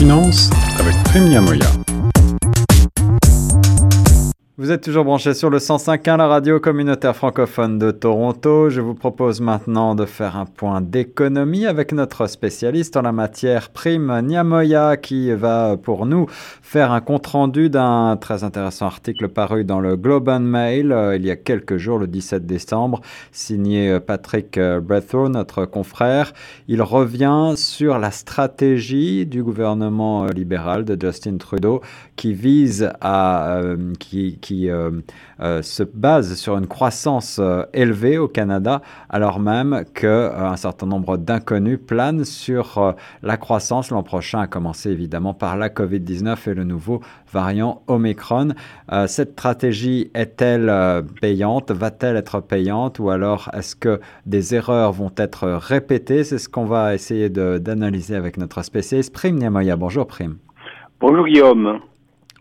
finance avec Prime Niamoya. Vous êtes toujours branché sur le 105.1, la radio communautaire francophone de Toronto. Je vous propose maintenant de faire un point d'économie avec notre spécialiste en la matière, Prime Niamoya, qui va pour nous faire un compte-rendu d'un très intéressant article paru dans le Globe and Mail euh, il y a quelques jours, le 17 décembre, signé euh, Patrick euh, Brethrow, notre confrère. Il revient sur la stratégie du gouvernement libéral de Justin Trudeau qui vise à... qui euh, euh, se base sur une croissance euh, élevée au Canada, alors même qu'un certain nombre d'inconnus planent sur la croissance l'an prochain, à commencer évidemment par la COVID-19 et le nouveau variant Omicron. cette stratégie est-elle payante? Va-t-elle être payante? Ou alors est-ce que des erreurs vont être répétées? C'est ce qu'on va essayer d'analyser avec notre spécialiste Prime Niamoya. Bonjour Prime. Bonjour Guillaume.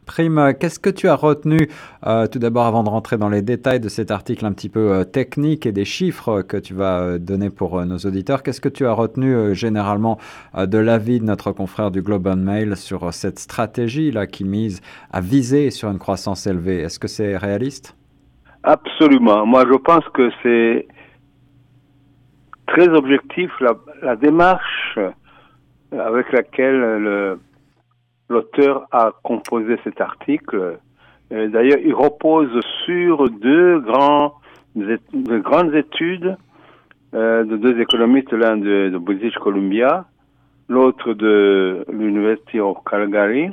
Prime, qu'est-ce que tu as retenu euh, tout d'abord avant de rentrer dans les détails de cet article un petit peu euh, technique et des chiffres que tu vas euh, donner pour nos auditeurs Qu'est-ce que tu as retenu généralement de l'avis de notre confrère du Globe and Mail sur cette stratégie-là qui mise à viser sur une croissance élevée? Est-ce que c'est réaliste? Absolument. Moi, je pense que c'est très objectif la démarche avec laquelle le l'auteur a composé cet article. Euh, d'ailleurs, il repose sur deux grands, de grandes études euh, de deux économistes, l'un de, British Columbia, l'autre de l'Université of Calgary,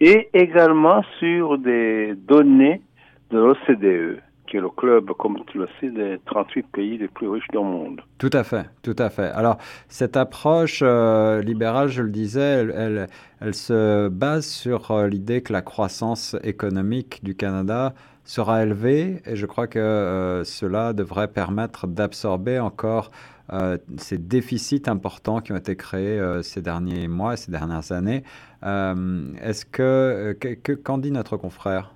et également sur des données de l'OCDE qui est le club, comme tu le sais, des 38 pays les plus riches du monde. Tout à fait, tout à fait. Alors, cette approche euh, libérale, je le disais, elle, se base sur euh, l'idée que la croissance économique du Canada sera élevée et je crois que euh, cela devrait permettre d'absorber encore ces déficits importants qui ont été créés ces derniers mois, ces dernières années. Est-ce que, qu'en dit notre confrère?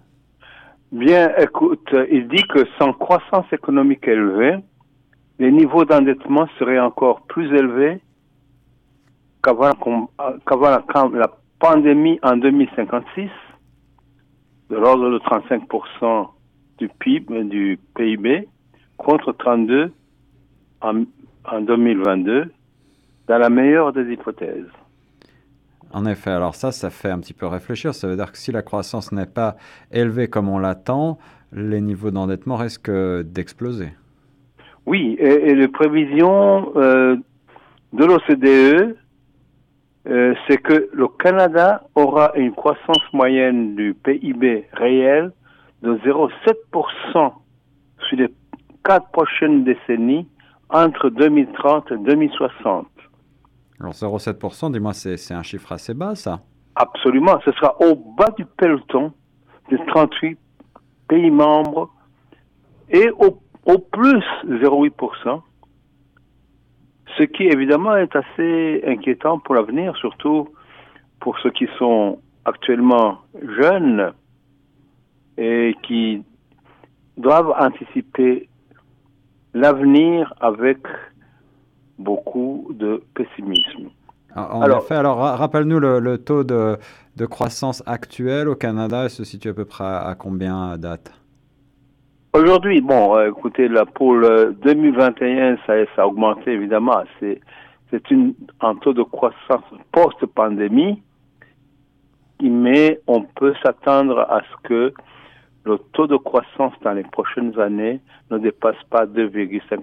Bien, écoute, il dit que sans croissance économique élevée, les niveaux d'endettement seraient encore plus élevés qu'avant la, pandémie en 2056, de l'ordre de 35% du PIB, du PIB, contre 32 en, en 2022, dans la meilleure des hypothèses. En effet, alors ça, ça fait un petit peu réfléchir. Ça veut dire que si la croissance n'est pas élevée comme on l'attend, les niveaux d'endettement risquent d'exploser. Oui, et, les prévisions euh, de l'OCDE, euh, c'est que le Canada aura une croissance moyenne du PIB réel de 0,7% sur les quatre prochaines décennies entre 2030 et 2060. Alors 0,7%, dis-moi, c'est un chiffre assez bas, ça Absolument. Ce sera au bas du peloton des 38 pays membres et au, au plus 0,8%, ce qui évidemment est assez inquiétant pour l'avenir, surtout pour ceux qui sont actuellement jeunes et qui doivent anticiper l'avenir avec beaucoup de pessimisme. En alors, effet, alors rappelle-nous le, taux de, de, croissance actuel au Canada, il se situe à peu près à, combien à date? Aujourd'hui, bon, euh, écoutez, là, pour le 2021, ça, ça a augmenté évidemment. C'est, c'est un taux de croissance post-pandémie, mais on peut s'attendre à ce que le taux de croissance dans les prochaines années ne dépasse pas 2,5%.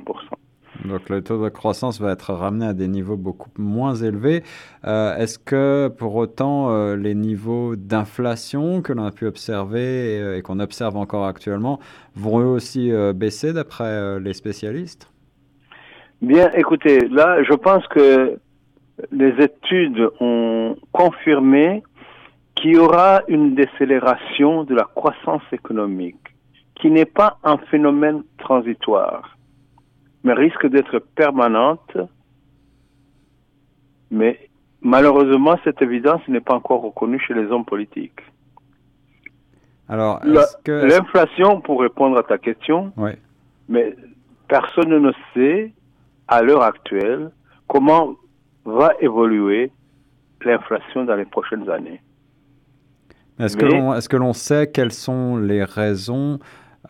Donc le taux de croissance va être ramené à des niveaux beaucoup moins élevés. Euh, est-ce que pour autant euh, les niveaux d'inflation que l'on a pu observer et, euh, qu'on observe encore actuellement vont eux aussi baisser d'après les spécialistes? Bien, écoutez, là je pense que les études ont confirmé qu'il y aura une décélération de la croissance économique qui n'est pas un phénomène transitoire mais risque d'être permanente. Mais malheureusement, cette évidence n'est pas encore reconnue chez les hommes politiques. Alors, l'inflation, pour répondre à ta question, mais personne ne sait à l'heure actuelle comment va évoluer l'inflation dans les prochaines années. Est-ce que l'on sait quelles sont les raisons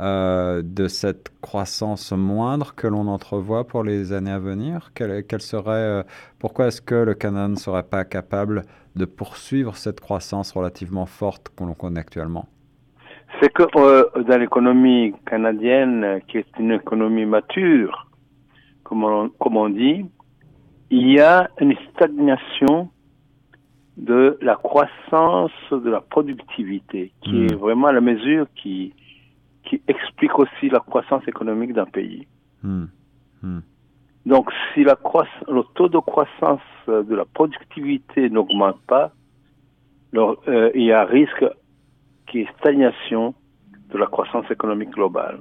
euh, de cette croissance moindre que l'on entrevoit pour les années à venir quelle, serait, euh, Pourquoi est-ce que le Canada ne serait pas capable de poursuivre cette croissance relativement forte que l'on connaît actuellement? C'est que euh, dans l'économie canadienne, qui est une économie mature, comme on, comme on dit, il y a une stagnation de la croissance de la productivité, qui est hmm. vraiment la mesure qui, qui explique aussi la croissance économique d'un pays. Hmm. Hmm. Donc, si la le taux de croissance de la productivité n'augmente pas, euh, il y a un risque qui est stagnation de la croissance économique globale.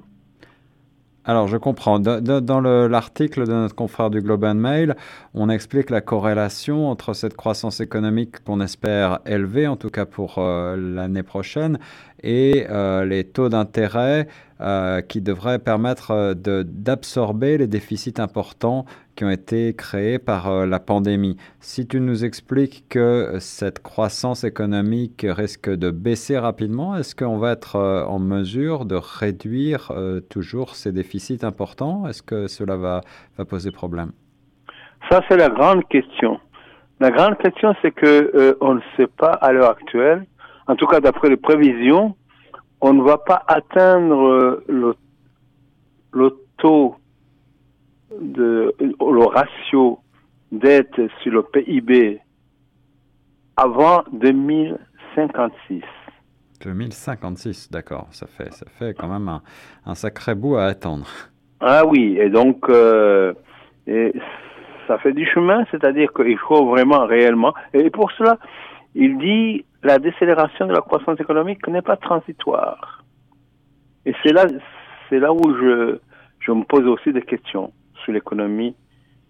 Alors, je comprends. dans l'article de notre confrère du Globe and Mail, on explique la corrélation entre cette croissance économique qu'on espère élevée, en tout cas pour euh, l'année prochaine, et euh, les taux d'intérêt euh, qui devraient permettre euh, d'absorber les déficits importants qui ont été créés par la pandémie. Si tu nous expliques que cette croissance économique risque de baisser rapidement, est-ce qu'on va être en mesure de réduire toujours ces déficits importants? Est-ce que cela va, poser problème? Ça, c'est la grande question. La grande question, c'est que on ne sait pas à l'heure actuelle en tout cas d'après les prévisions, on ne va pas atteindre euh, le, le taux de le ratio dette sur le PIB avant 2056. 2056, d'accord. Ça fait, ça fait quand même un, sacré bout à attendre. Ah oui, et donc euh, et ça fait du chemin, c'est-à-dire qu'il faut vraiment réellement. Et pour cela, il dit la décélération de la croissance économique n'est pas transitoire. Et c'est là, c'est là où je, je me pose aussi des questions sur l'économie,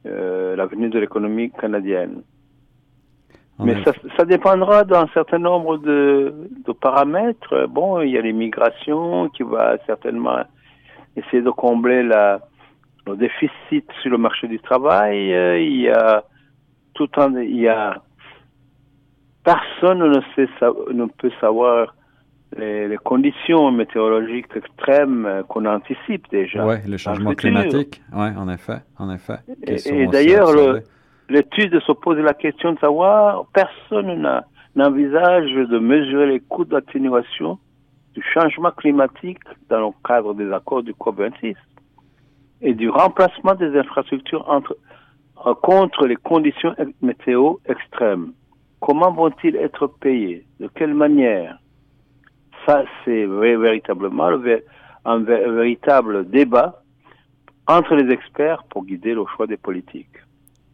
euh, l'avenir de l'économie canadienne. Mais ça, ça, dépendra d'un certain nombre de, de, paramètres. Bon, il y a l'immigration qui va certainement essayer de combler la, le déficit sur le marché du travail. Il y a tout un, il y a personne ne, sait, ne peut savoir les, conditions météorologiques extrêmes qu'on anticipe déjà. Oui, le changement climatique, oui, en effet, en effet. Et, d'ailleurs, l'étude se pose la question de savoir, personne n'envisage de mesurer les coûts d'atténuation du changement climatique dans le cadre des accords du COP26 et du remplacement des infrastructures entre, contre les conditions météo extrêmes. Comment vont-ils être payés? De quelle manière? Ça, c'est véritablement un véritable débat entre les experts pour guider le choix des politiques.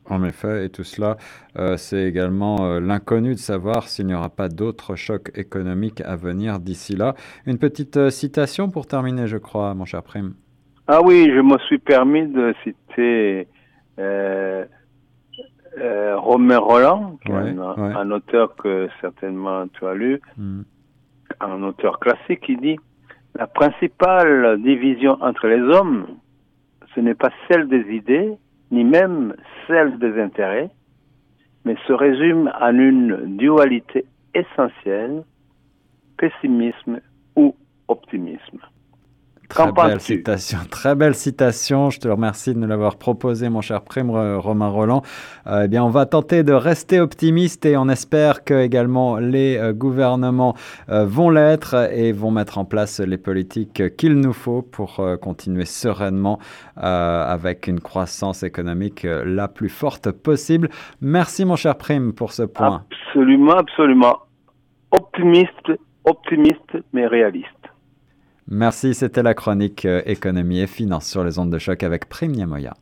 En effet, et tout cela, euh, c'est également euh, l'inconnu de savoir s'il n'y aura pas d'autres chocs économiques à venir d'ici là. Une petite euh, citation pour terminer, je crois, mon cher Prime. Ah oui, je me suis permis de citer euh, Romain Roland, un, auteur que certainement tu as lu, mm. un auteur classique, qui dit La principale division entre les hommes, ce n'est pas celle des idées, ni même celle des intérêts, mais se résume en une dualité essentielle, pessimisme ou optimisme. Très belle citation, très belle citation. Je te remercie de nous l'avoir proposé, mon cher Prime Romain Roland. Euh, eh bien, on va tenter de rester optimiste et on espère que également les euh, gouvernements euh, vont l'être et vont mettre en place les politiques qu'il nous faut pour continuer sereinement avec une croissance économique la plus forte possible. Merci, mon cher Prime, pour ce point. Absolument, absolument. Optimiste, optimiste, mais réaliste. Merci, c'était la chronique euh, économie et finance sur les ondes de choc avec Prime Niamoya.